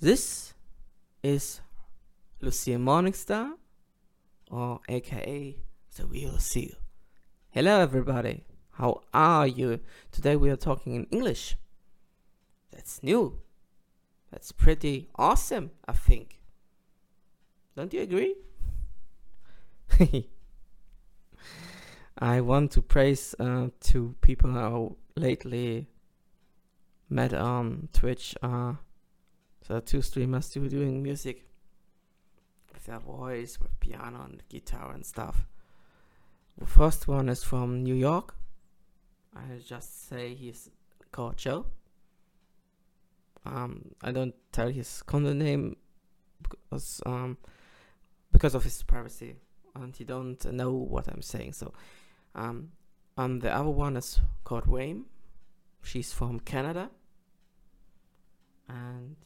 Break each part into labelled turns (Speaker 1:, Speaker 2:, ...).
Speaker 1: This is Lucia Morningstar, or aka the real Seal. Hello, everybody. How are you? Today we are talking in English. That's new. That's pretty awesome, I think. Don't you agree? I want to praise uh, two people who lately met on Twitch. Uh, so two streamers who doing music with their voice, with piano and guitar and stuff. The first one is from New York. I just say he's called Joe. Um, I don't tell his content name because um, because of his privacy, and he don't know what I'm saying. So, um, and the other one is called Rain. She's from Canada, and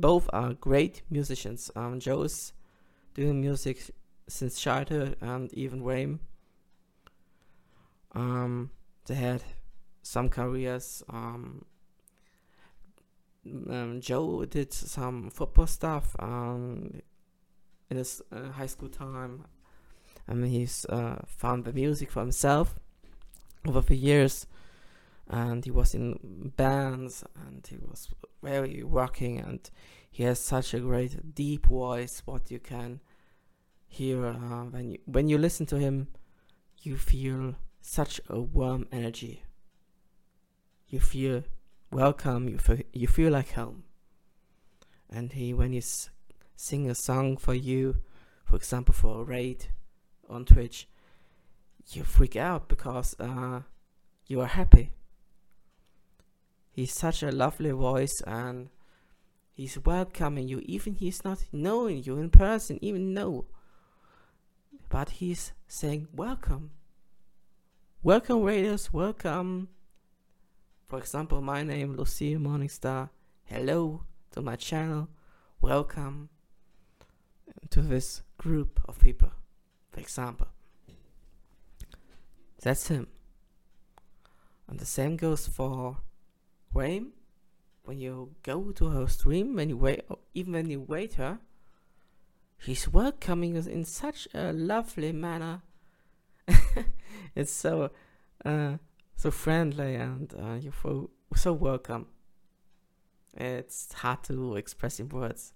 Speaker 1: both are great musicians. Um, Joe is doing music since childhood, and even Rain. Um, they had some careers. Um, um, Joe did some football stuff um, in his uh, high school time. I mean, he's uh, found the music for himself over the years, and he was in bands, and he was very working, and he has such a great deep voice. What you can hear uh, when you when you listen to him, you feel such a warm energy. You feel welcome. You feel you feel like home. And he when he sing a song for you, for example, for a raid on Twitch, you freak out because uh, you are happy. He's such a lovely voice and he's welcoming you, even he's not knowing you in person, even know. But he's saying welcome. Welcome raiders, welcome. For example, my name Lucille Morningstar. Hello to my channel. Welcome to this group of people. For example. That's him. And the same goes for When you go to her stream, when you wait, even when you wait her, she's welcoming us in such a lovely manner. it's so, uh, so friendly, and uh, you feel so, welcome. It's hard to express in words.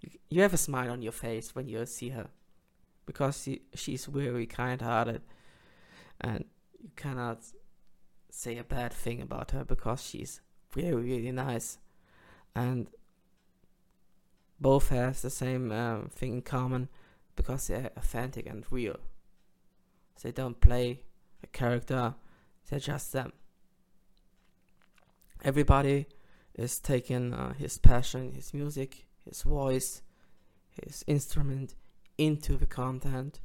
Speaker 1: You, you have a smile on your face when you see her, because she, she's very kind-hearted, and you cannot say a bad thing about her because she's really really nice. And both have the same um, thing in common because they're authentic and real. They don't play a character they're just them. Everybody is taking uh, his passion his music his voice his instrument into the content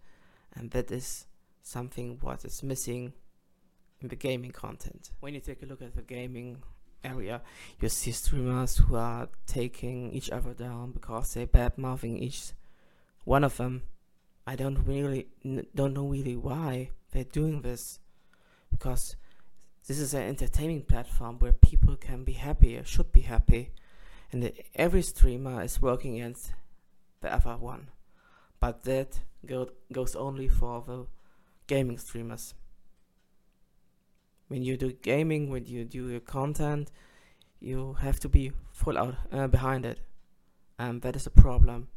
Speaker 1: and that is something what is missing in the gaming content. When you take a look at the gaming area, you see streamers who are taking each other down because they bad mouthing each one of them. I don't really don't know really why they're doing this, because this is an entertaining platform where people can be happy or should be happy, and every streamer is working against the other one, but that go, goes only for the gaming streamers when you do gaming, when you do your content, you have to be full out uh, behind it, and that is a problem.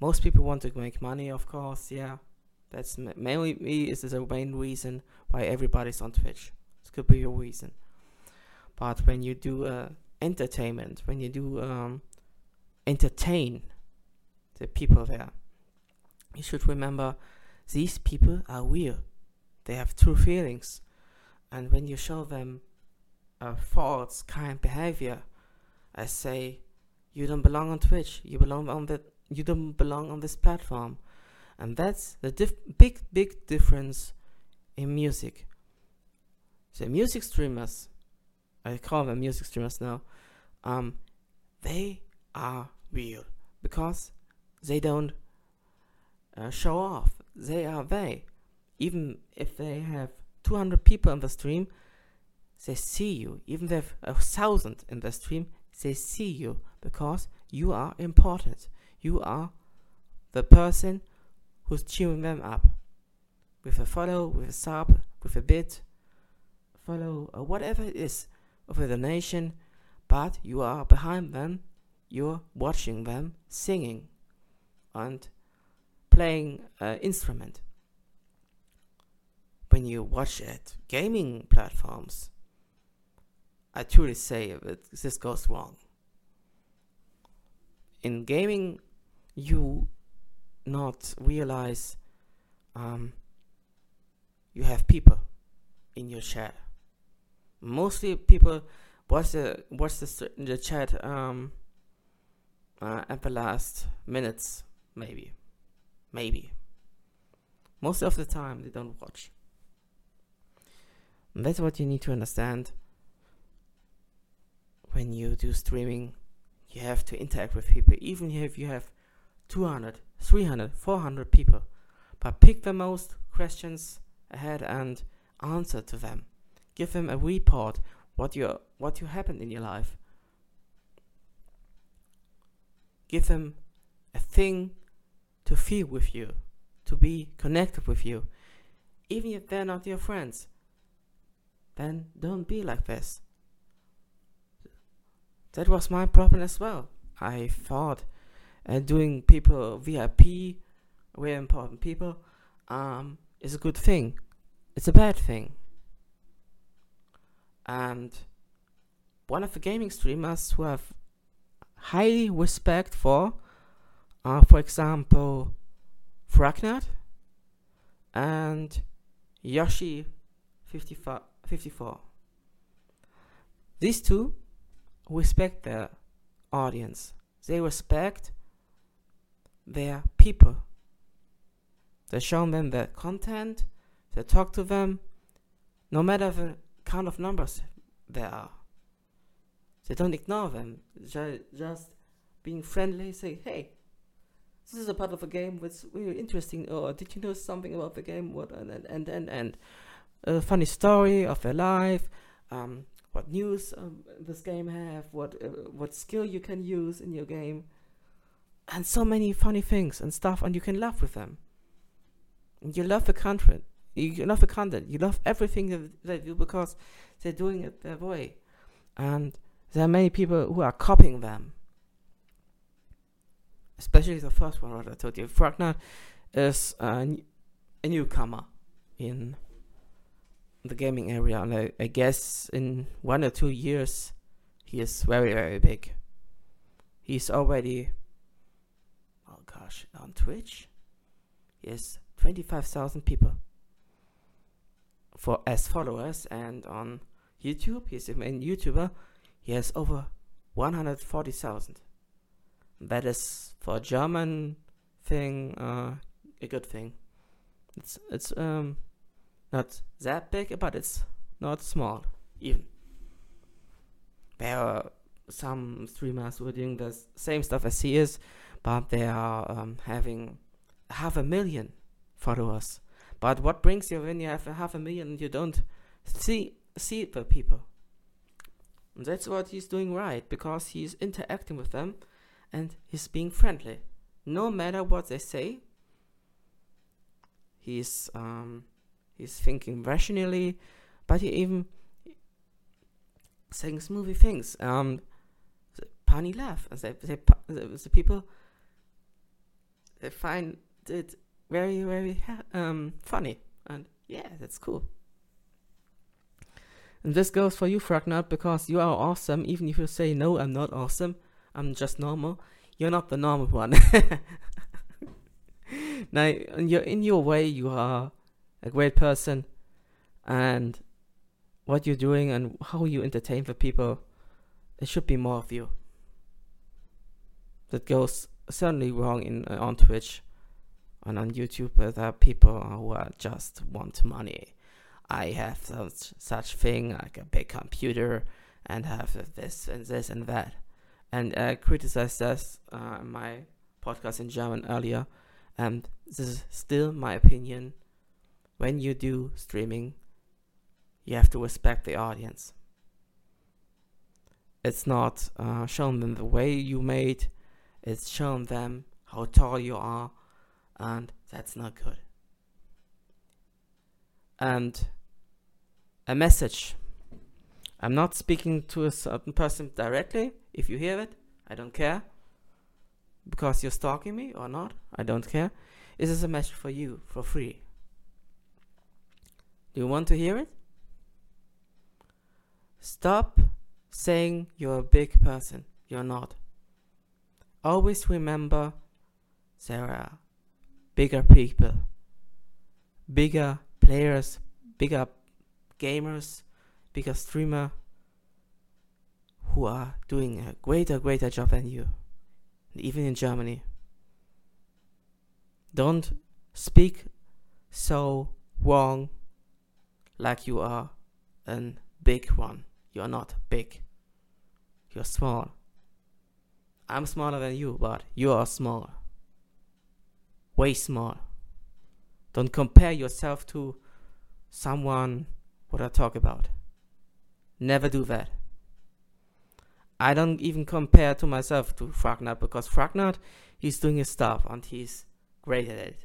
Speaker 1: Most people want to make money, of course. Yeah, that's mainly me. Is the main reason why everybody's on Twitch. This could be your reason. But when you do uh, entertainment, when you do um, entertain the people there, you should remember these people are real. They have true feelings and when you show them a false kind behavior, I say, you don't belong on Twitch. You belong on that. You don't belong on this platform, and that's the big, big difference in music. The music streamers, I call them music streamers now, um, they are real because they don't uh, show off. They are they, even if they have 200 people in the stream, they see you. Even if a thousand in the stream, they see you because you are important. You are the person who's cheering them up with a follow, with a sub, with a bit, follow, or whatever it is, with a donation, but you are behind them, you're watching them singing and playing an instrument. When you watch it, gaming platforms, I truly say that this goes wrong. In gaming, you not realize um, you have people in your chat. Mostly people watch the watch the the chat um, uh, at the last minutes, maybe, maybe. Most of the time, they don't watch. And that's what you need to understand. When you do streaming, you have to interact with people, even if you have 200, 300, 400 people. But pick the most questions ahead and answer to them. Give them a report what you what you happened in your life. Give them a thing to feel with you, to be connected with you. Even if they're not your friends, then don't be like this. That was my problem as well. I thought uh, doing people VIP, very important people, um, is a good thing. It's a bad thing. And one of the gaming streamers who have highly respect for, uh, for example, Fragnat and Yoshi 54. These two respect their audience. They respect their people. They show them the content, they talk to them, no matter the kind of numbers there are. They don't ignore them, They just being friendly, say, hey, this is a part of a game that's really interesting, or did you know something about the game? What and and and, and a funny story of their life, um, what news um, this game have, what uh, what skill you can use in your game, and so many funny things and stuff, and you can laugh with them. And you love the content, you love the content, you love everything that they do because they're doing it their way, and there are many people who are copying them. Especially the first one, what I told you. Fragner is a, a newcomer in the gaming area, and I, I guess in one or two years, he is very, very big. He's already, oh gosh, on Twitch, he has 25,000 people for as followers, and on YouTube, he's a main YouTuber he has over 140,000. That is for German thing uh, a good thing. It's it's um not that big, but it's not small even. There are some streamers who are doing the same stuff as he is, but they are um, having half a million followers. But what brings you when you have a half a million and you don't see see the people? And that's what he's doing right because he's interacting with them and he's being friendly. No matter what they say, he's um, he's thinking rationally, but he even saying smoothie things. Um, punny laugh, and they, they, the, people they find it very very um funny, and yeah, that's cool. And this goes for you, Fragnat, because you are awesome. Even if you say, no, I'm not awesome, I'm just normal, you're not the normal one. now, in your, in your way, you are a great person. And what you're doing and how you entertain the people, it should be more of you. That goes certainly wrong in uh, on Twitch and on YouTube. Uh, there are people who are just want money I have such such thing like a big computer and have this and this and that, and I criticized this uh, my podcast in German earlier, and this is still my opinion. When you do streaming, you have to respect the audience. it's not uh, showing them the way you made, it's shown them how tall you are, and that's not good. And a message. I'm not speaking to a certain person directly. If you hear it, I don't care. Because you're stalking me or not, I don't care. This is a message for you for free. Do you want to hear it? Stop saying you're a big person. You're not. Always remember there are bigger people, bigger players, bigger gamers, bigger streamer who are doing a greater, greater job than you, even in Germany. Don't speak so wrong like you are a big one. You're not big. You're small. I'm smaller than you, but you are smaller. Way smaller. Don't compare yourself to someone what I talk about. Never do that. I don't even compare to myself to Fragnard because Fragnard, he's doing his stuff and he's great at it.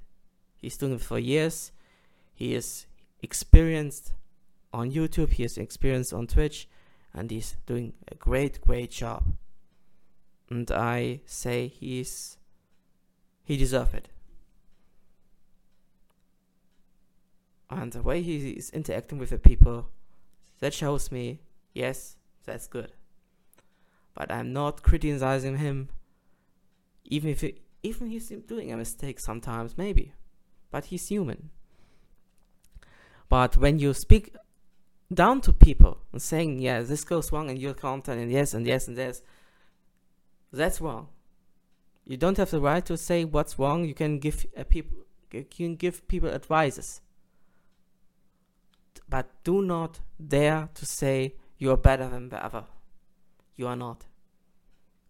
Speaker 1: He's doing it for years. He is experienced on YouTube, he is experienced on Twitch, and he's doing a great, great job. And I say he's he deserves it. And the way he is interacting with the people, that shows me, yes, that's good. But I'm not criticizing him, even if even he's doing a mistake sometimes, maybe. But he's human. But when you speak down to people and saying, yeah, this goes wrong in your content, and yes, and yes, and yes, that's wrong. You don't have the right to say what's wrong. You can give a people, you can give people advices, but do not dare to say you are better than the other. You are not.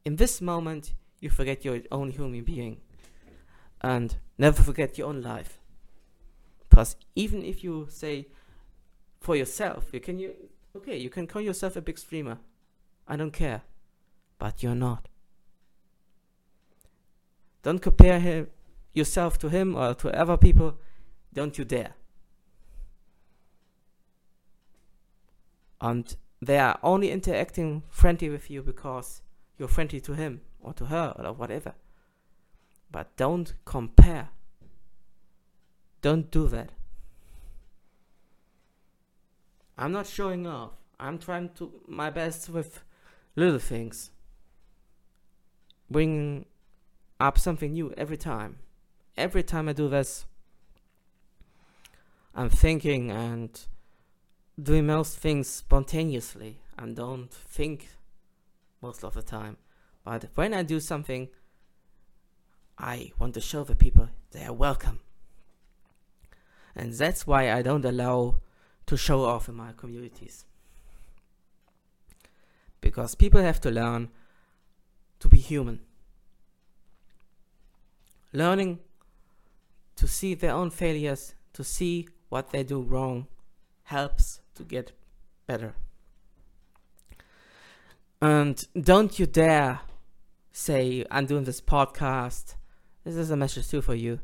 Speaker 1: In this moment, you forget your own human being, and never forget your own life. Because even if you say for yourself. You can you okay, you can call yourself a big streamer. I don't care. But you're not. Don't compare him yourself to him or to other people. Don't you dare. And they are only interacting friendly with you because you're friendly to him or to her or whatever. But don't compare. Don't do that. I'm not showing off. I'm trying to my best with little things. Bringing up something new every time. Every time I do this, I'm thinking and doing most things spontaneously and don't think most of the time. But when I do something, I want to show the people they are welcome. And that's why I don't allow to show off in my communities. Because people have to learn to be human. Learning to see their own failures, to see what they do wrong, helps to get better. And don't you dare say, I'm doing this podcast. This is a message too for you.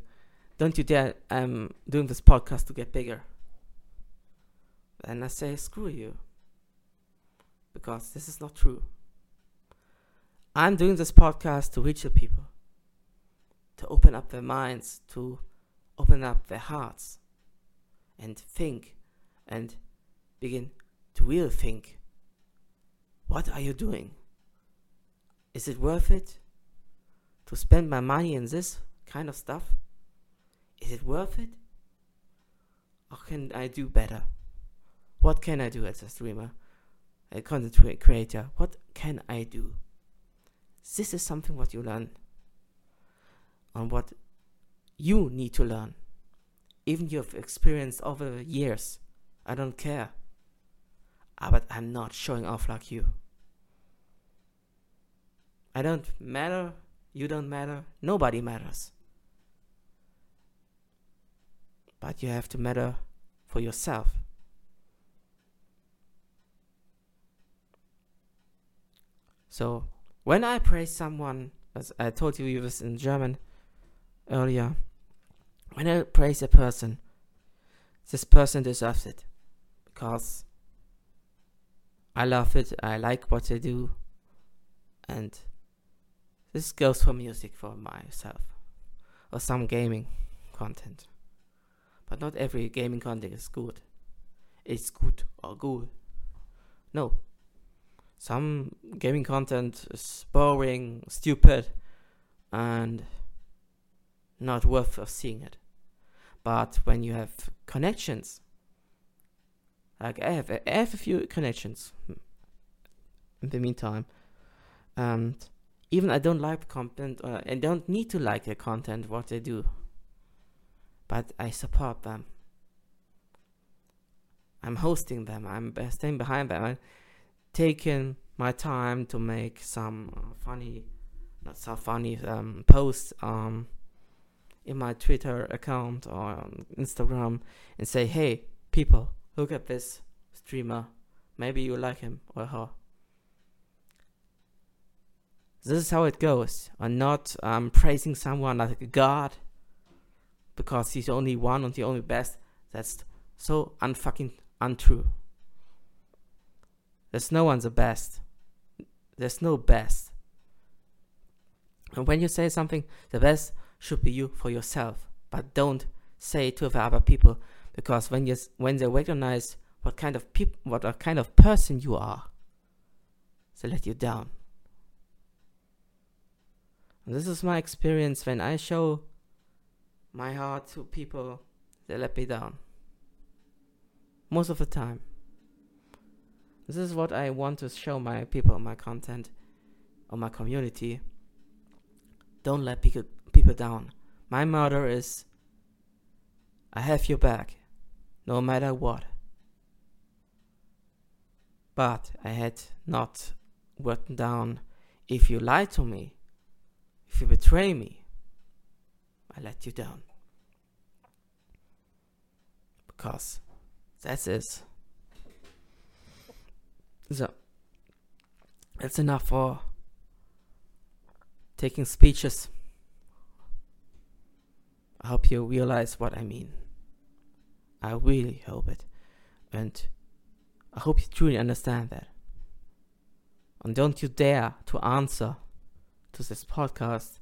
Speaker 1: Don't you dare, I'm um, doing this podcast to get bigger. And I say, screw you. Because this is not true. I'm doing this podcast to reach the people, to open up their minds, to open up their hearts, and think and begin to really think what are you doing? Is it worth it to spend my money in this kind of stuff? Is it worth it? Or can I do better? What can I do as a streamer, a content creator? What can I do? This is something what you learn on what you need to learn. Even you've experienced over years. I don't care. Ah, but I'm not showing off like you. I don't matter. You don't matter. Nobody matters. But you have to matter for yourself. So when I praise someone, as I told you this in German earlier, when I praise a person, this person deserves it because I love it, I like what they do, and this goes for music for myself or some gaming content. But not every gaming content is good. It's good or good. No. Some gaming content is boring, stupid, and not worth of seeing it. But when you have connections, like I have, I have a few connections in the meantime, and even I don't like content, uh, I don't need to like the content, what they do, but I support them. I'm hosting them, I'm staying behind them, I'm taking my time to make some uh, funny, not so funny um, posts um, in my Twitter account or on Instagram and say, hey, people, look at this streamer. Maybe you like him or her. This is how it goes. I'm not um, praising someone like a god because he's only one and the only best. That's so unfucking untrue. There's no one's the best. There's no best. And when you say something, the best should be you for yourself. But don't say it to the other people because when you when they recognize what kind of peop- what a kind of person you are, they let you down. And this is my experience when I show my heart to people, they let me down. Most of the time. This is what I want to show my people, my content, or my community. Don't let people people down. My motto is I have your back, no matter what. But I had not written down if you lie to me, if you betray me, I let you down. Because that's it. So, that's enough for taking speeches. I hope you realize what I mean. I really hope it. And I hope you truly understand that. And don't you dare to answer to this podcast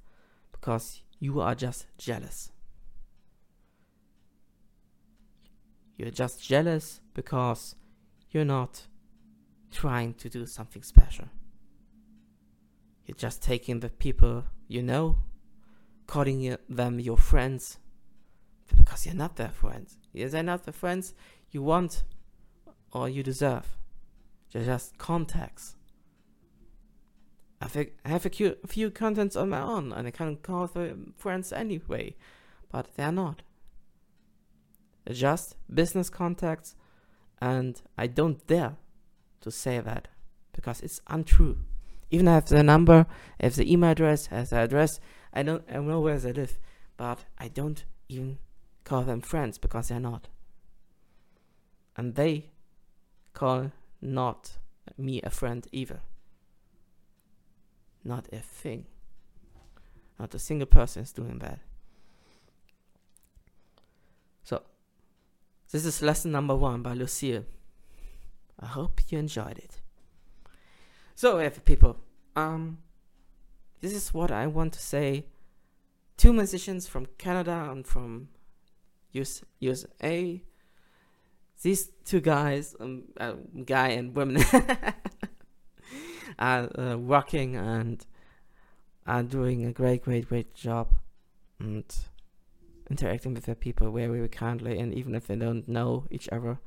Speaker 1: because you are just jealous. You're just jealous because you're not trying to do something special. You're just taking the people you know, calling them your friends, because you're not their friends. They're not the friends you want or you deserve. They're just contacts. I think I have a few, few contents on my own, and I can call them friends anyway, but they're not. Just business contacts, and I don't dare to say that because it's untrue. Even I have the number, if the email address has the address, I don't I know where they live, but I don't even call them friends because they're not. And they call not me a friend either. Not a thing. Not a single person is doing that. So, this is lesson number one by Lucille. I hope you enjoyed it. So, if people, um, this is what I want to say. Two musicians from Canada and from US, USA. These two guys, um, uh, guy and women, are uh, working and are doing a great, great, great job and interacting with the people very, very kindly. And even if they don't know each other,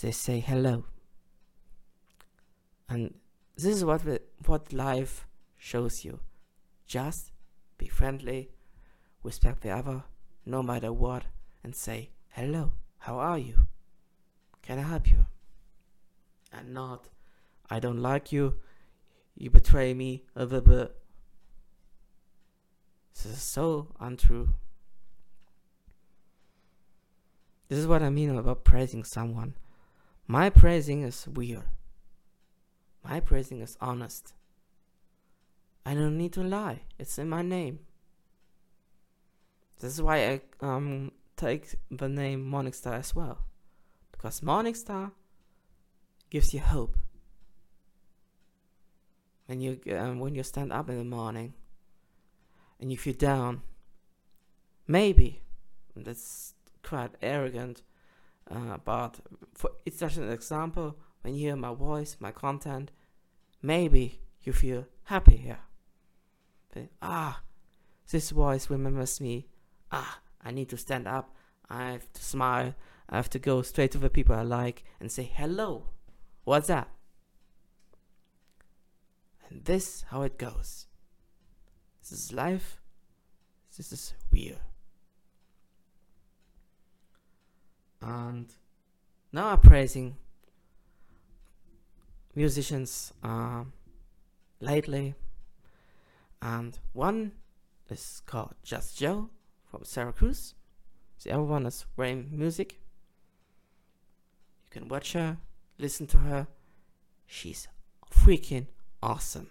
Speaker 1: they say hello. And this is what what life shows you. Just be friendly, respect the other, no matter what, and say hello. How are you? Can I help you? And not, I don't like you. You betray me a little bit. This is so untrue. This is what I mean about praising someone. My praising is weird. My praising is honest. I don't need to lie. It's in my name. This is why I um take the name Morningstar as well. Because Morningstar gives you hope. When you um, when you stand up in the morning and you feel down, maybe that's quite arrogant, uh, but for it's just an example. When you hear my voice, my content, maybe you feel happy here. But, ah, this voice remembers me. Ah, I need to stand up. I have to smile. I have to go straight to the people I like and say hello. What's up? And this how it goes. This is life. This is real. And now I'm praising musicians uh, lately. And one is called Just Joe from Syracuse. The other one is Rain Music. You can watch her, listen to her. She's freaking awesome.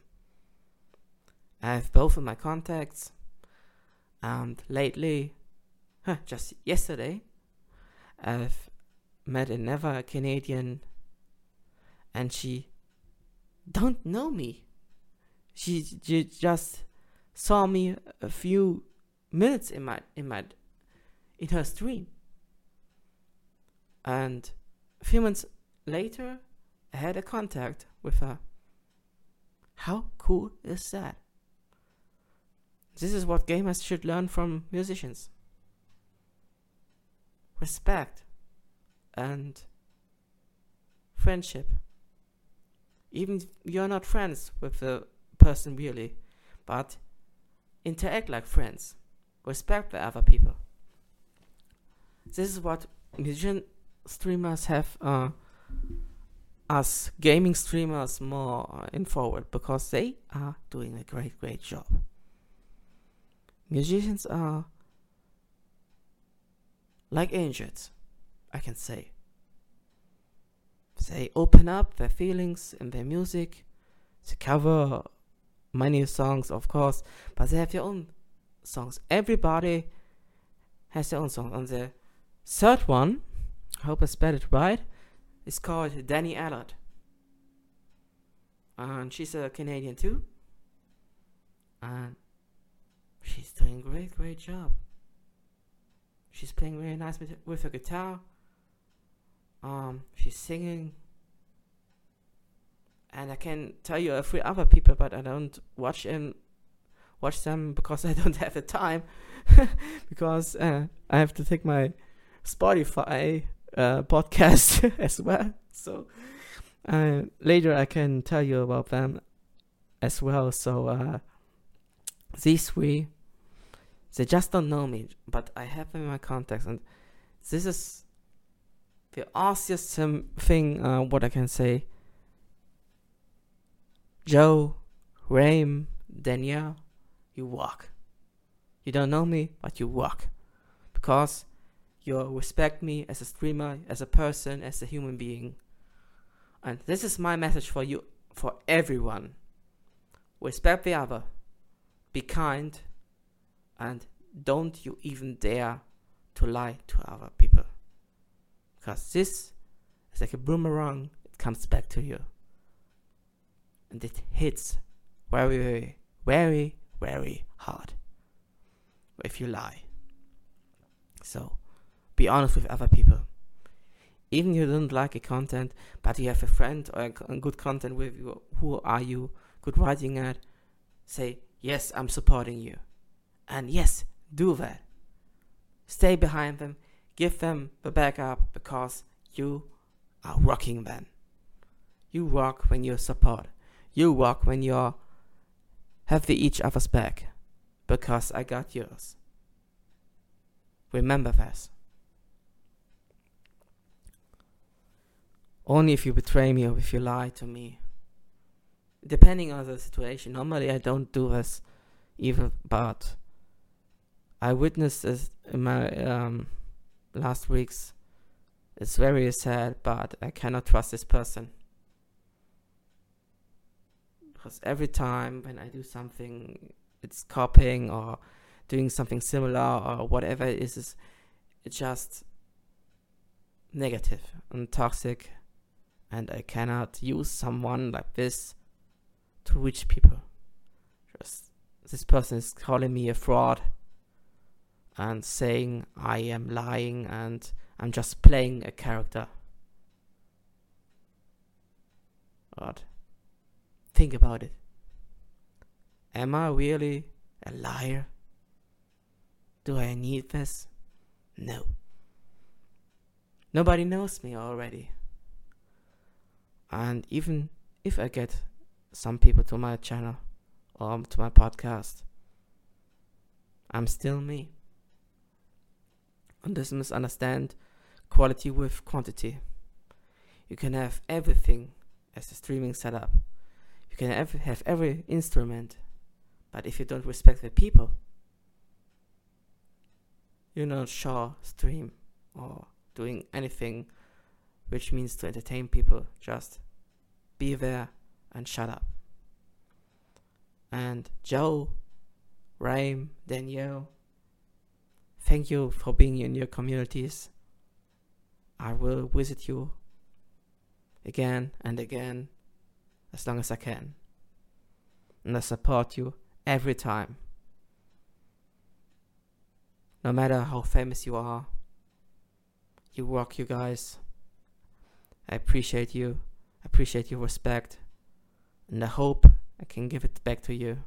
Speaker 1: I have both of my contacts, and lately, huh, just yesterday, I've met another Canadian, and she don't know me. She, she just saw me a few minutes in my in my in her stream. And a few months later, I had a contact with her. How cool is that? This is what gamers should learn from musicians respect and friendship. Even you're not friends with the person really, but interact like friends, respect the other people. This is what musician streamers have uh, us gaming streamers more in forward because they are doing a great, great job. Musicians are like angels, I can say. They open up their feelings in their music. They cover many songs, of course, but they have their own songs. Everybody has their own song. On the third one, I hope I spelled it right, is called Danny Allard. And she's a Canadian too. And she's doing a great, great job. She's playing really nice with, with her guitar. Um, she's singing and I can tell you a few other people, but I don't watch them watch them because I don't have the time because uh, I have to take my Spotify uh, podcast as well. So uh, later I can tell you about them as well. So uh, these three, they just don't know me, but I have them in my contacts, and this is the awesome thing. Uh, what I can say Joe, Rain, Danielle, you walk. You don't know me, but you walk. Because you respect me as a streamer, as a person, as a human being. And this is my message for you, for everyone. Respect the other. Be kind. And don't you even dare to lie to other people. Because this is like a boomerang, it comes back to you and it hits very, very, very, very hard if you lie. So, be honest with other people. Even you don't like a content, but you have a friend or a, good content with you, who are you good writing at? Say, yes, I'm supporting you. And yes, do that. Stay behind them, give them the backup because you are rocking them. You rock when you support. You walk when you're have the each other's back, because I got yours. Remember this. Only if you betray me or if you lie to me. Depending on the situation. Normally I don't do this even but I witnessed this in my um, last weeks. It's very sad, but I cannot trust this person. because every time when I do something, it's copying or doing something similar or whatever it is, it's just negative and toxic, and I cannot use someone like this to reach people. Just this person is calling me a fraud and saying I am lying and I'm just playing a character. But think about it. Am I really a liar? Do I need this? No. Nobody knows me already. And even if I get some people to my channel or to my podcast, I'm still me. And this misunderstand quality with quantity. You can have everything as a streaming setup. You can have, have every instrument, but if you don't respect the people, you're not sure stream or doing anything which means to entertain people. Just be there and shut up. And Joe, Rain, Danielle, thank you for being in your communities. I will visit you again and again as long as I can. And I support you every time. No matter how famous you are, you rock, you guys. I appreciate you. I appreciate your respect. And I hope I can give it back to you.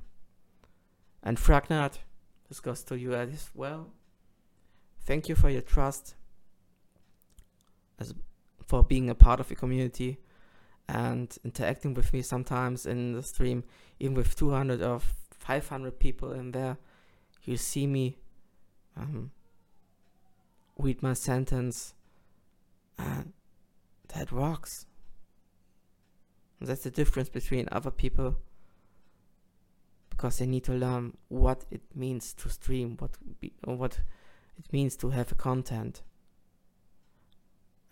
Speaker 1: And Fragnard, this goes to you as well. Thank you for your trust, as for being a part of the community and interacting with me sometimes in the stream, even with 200 or 500 people in there. You see me um, read my sentence, and that rocks. That's the difference between other people because they need to learn what it means to stream, what be, what it means to have a content.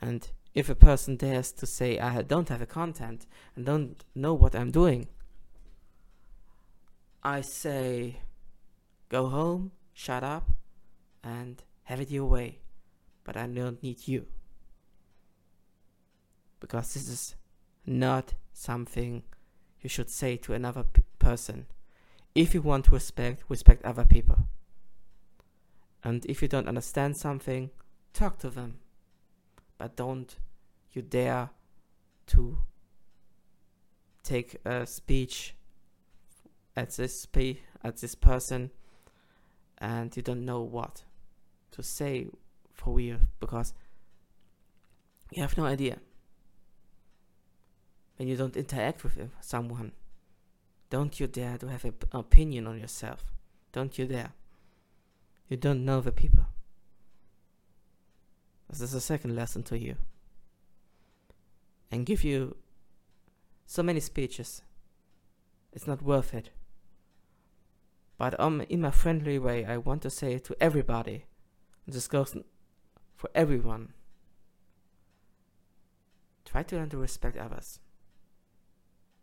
Speaker 1: And if a person dares to say I don't have a content and don't know what I'm doing, I say go home, shut up, and have it your way but I don't need you. Because this is not something you should say to another p- person. If you want to respect, respect other people. And if you don't understand something, talk to them. But don't you dare to take a speech at this at this person and you don't know what to say for real because you have no idea when you don't interact with someone. Don't you dare to have an opinion on yourself. Don't you dare. You don't know the people. This is a second lesson to you. And give you so many speeches. It's not worth it. But um in my friendly way i want to say it to everybody. This goes for everyone. Try to learn to respect others.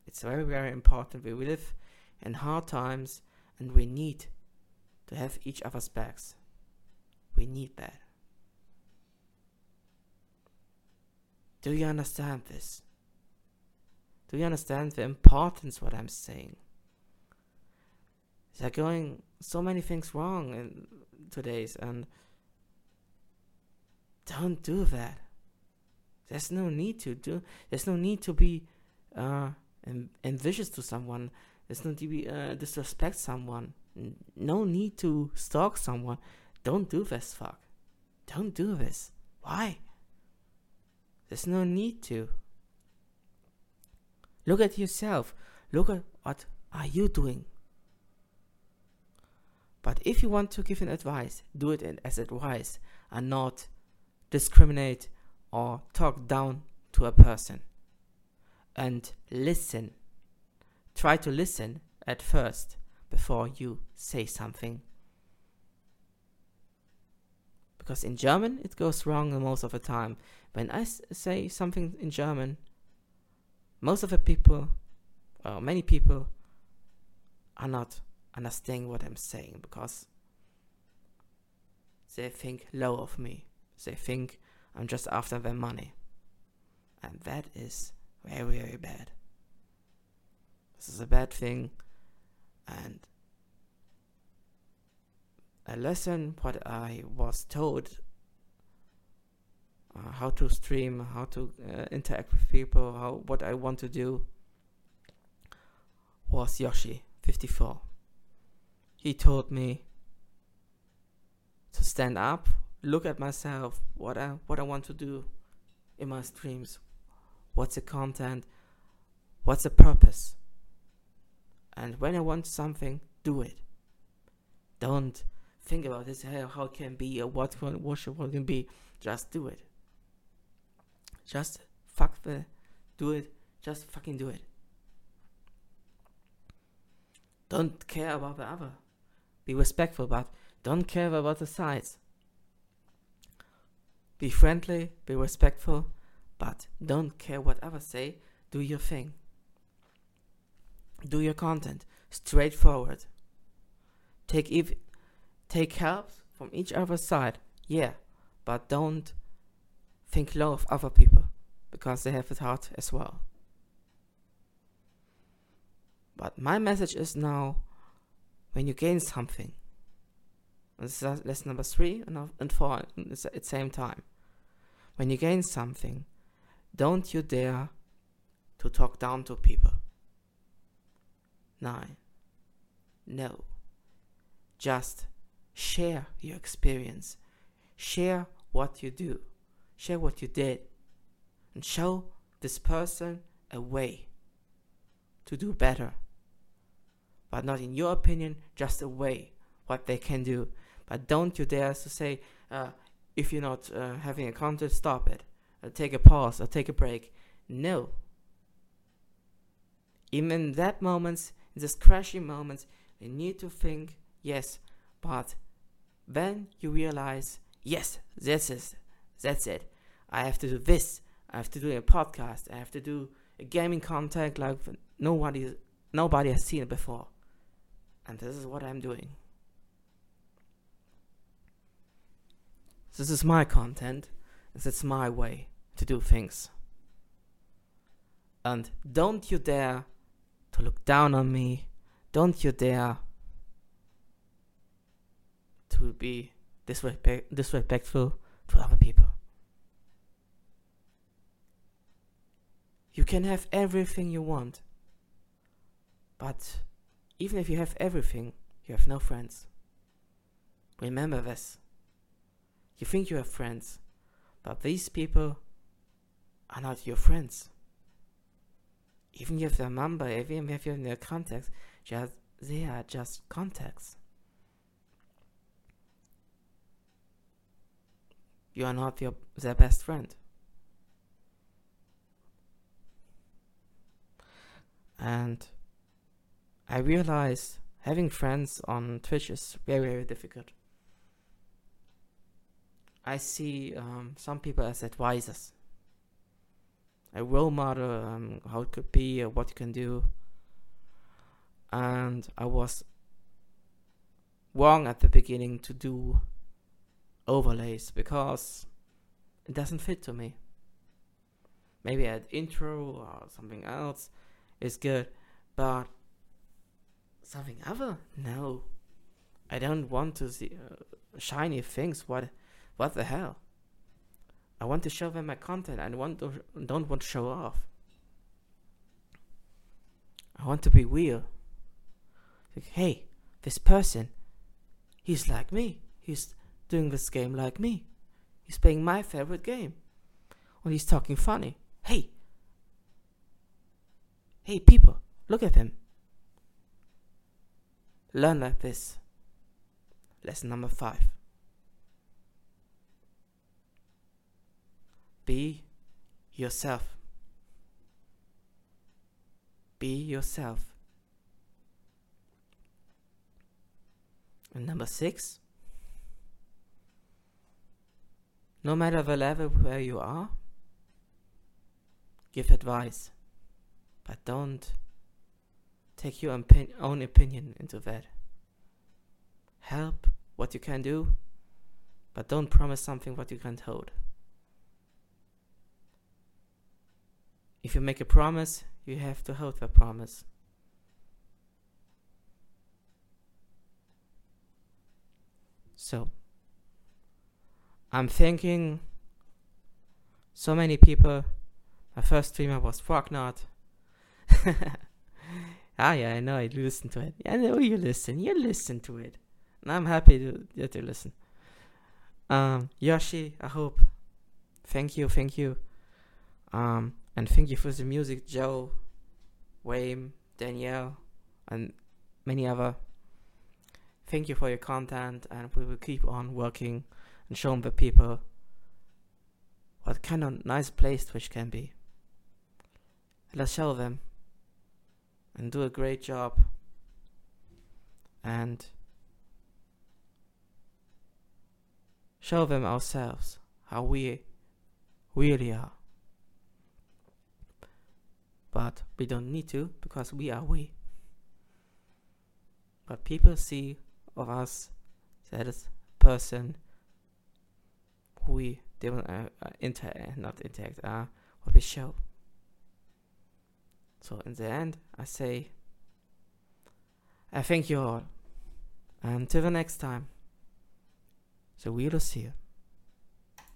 Speaker 1: It's very, very important. We live in hard times and we need to have each other's backs. We need that. Do you understand this? Do you understand the importance what I'm saying? There are going so many things wrong in today's and don't do that. There's no need to do. There's no need to be uh, envious to someone. There's no need to uh, disrespect someone. No need to stalk someone. Don't do this, fuck. Don't do this. Why? There's no need to. Look at yourself. Look at what are you doing. But if you want to give an advice, do it as advice and not discriminate or talk down to a person. And listen. Try to listen at first before you say something. Because in German it goes wrong most of the time. When I say something in German, most of the people uh, many people are not understanding what I'm saying because they think low of me. They think I'm just after their money. And that is very, very bad. This is a bad thing. And a lesson what I was told uh, how to stream, how to uh, interact with people, how what I want to do was Yoshi 54. He told me to stand up, look at myself, what I what I want to do in my streams, what's the content, what's the purpose. And when I want something, do it. Don't think about this, hey, how it can be or what can what should what can be. Just do it. Just fuck the do it. Just fucking do it. Don't care about the other. Be respectful, but don't care about the sides. Be friendly, be respectful, but don't care what others say. Do your thing. Do your content straightforward. Take ev- take help from each other's side, yeah, but don't think low of other people because they have it hard as well. But my message is now when you gain something, this is lesson number three and four at the same time. When you gain something, don't you dare to talk down to people. Nine. No. Just share your experience. Share what you do. Share what you did. And show this person a way to do better. But not in your opinion, just a way what they can do. But don't you dare to say, uh, if you're not uh, having a content, stop it. Or take a pause or take a break. No. Even in that moments, in these crashing moments, you need to think, yes, but then you realize, yes, this is, that's it. I have to do this. I have to do a podcast. I have to do a gaming content like nobody, nobody has seen it before. And this is what I'm doing. This is my content. This is my way to do things. And don't you dare to look down on me. Don't you dare to be disrespect- disrespectful to other people. You can have everything you want, but even if you have everything, you have no friends. Remember this. You think you have friends, but these people are not your friends. Even if their number, even if you're in their contacts, just they are just contacts. You are not your, their best friend. And I realize having friends on Twitch is very, very difficult. I see um, some people as advisors, a role model, um, how it could be, or what you can do. And I was wrong at the beginning to do overlays because it doesn't fit to me. Maybe an intro or something else is good, but something other? No. I don't want to see uh, shiny things. What what the hell? I want to show them my content. I want to, don't want to show off. I want to be real. Like, hey, this person, he's like me. He's doing this game like me. He's playing my favorite game. Or he's talking funny. Hey, hey people, look at him. Learn like this. Lesson number five. Be yourself. Be yourself. And number six, no matter the level where you are, give advice, but don't take your own opinion into that. Help what you can do, but don't promise something what you can't hold. If you make a promise, you have to hold that promise. So, I'm thanking so many people. My first streamer was Frognard. ah, yeah, I know. I listen to it. I know you listen. You listen to it, and I'm happy to that you listen. Um, Yoshi, I hope. Thank you, thank you. Um, and thank you for the music, Joe, Wayne, Danielle, and many other. Thank you for your content, and we will keep on working and showing the people what kind of nice place Twitch can be. Let's show them and do a great job and show them ourselves how we really are. But we don't need to because we are we. But people see of us that is person who we will uh, uh, inter not interact uh what we show. So in the end, I say, I thank you all. Until the next time, the wheel is here.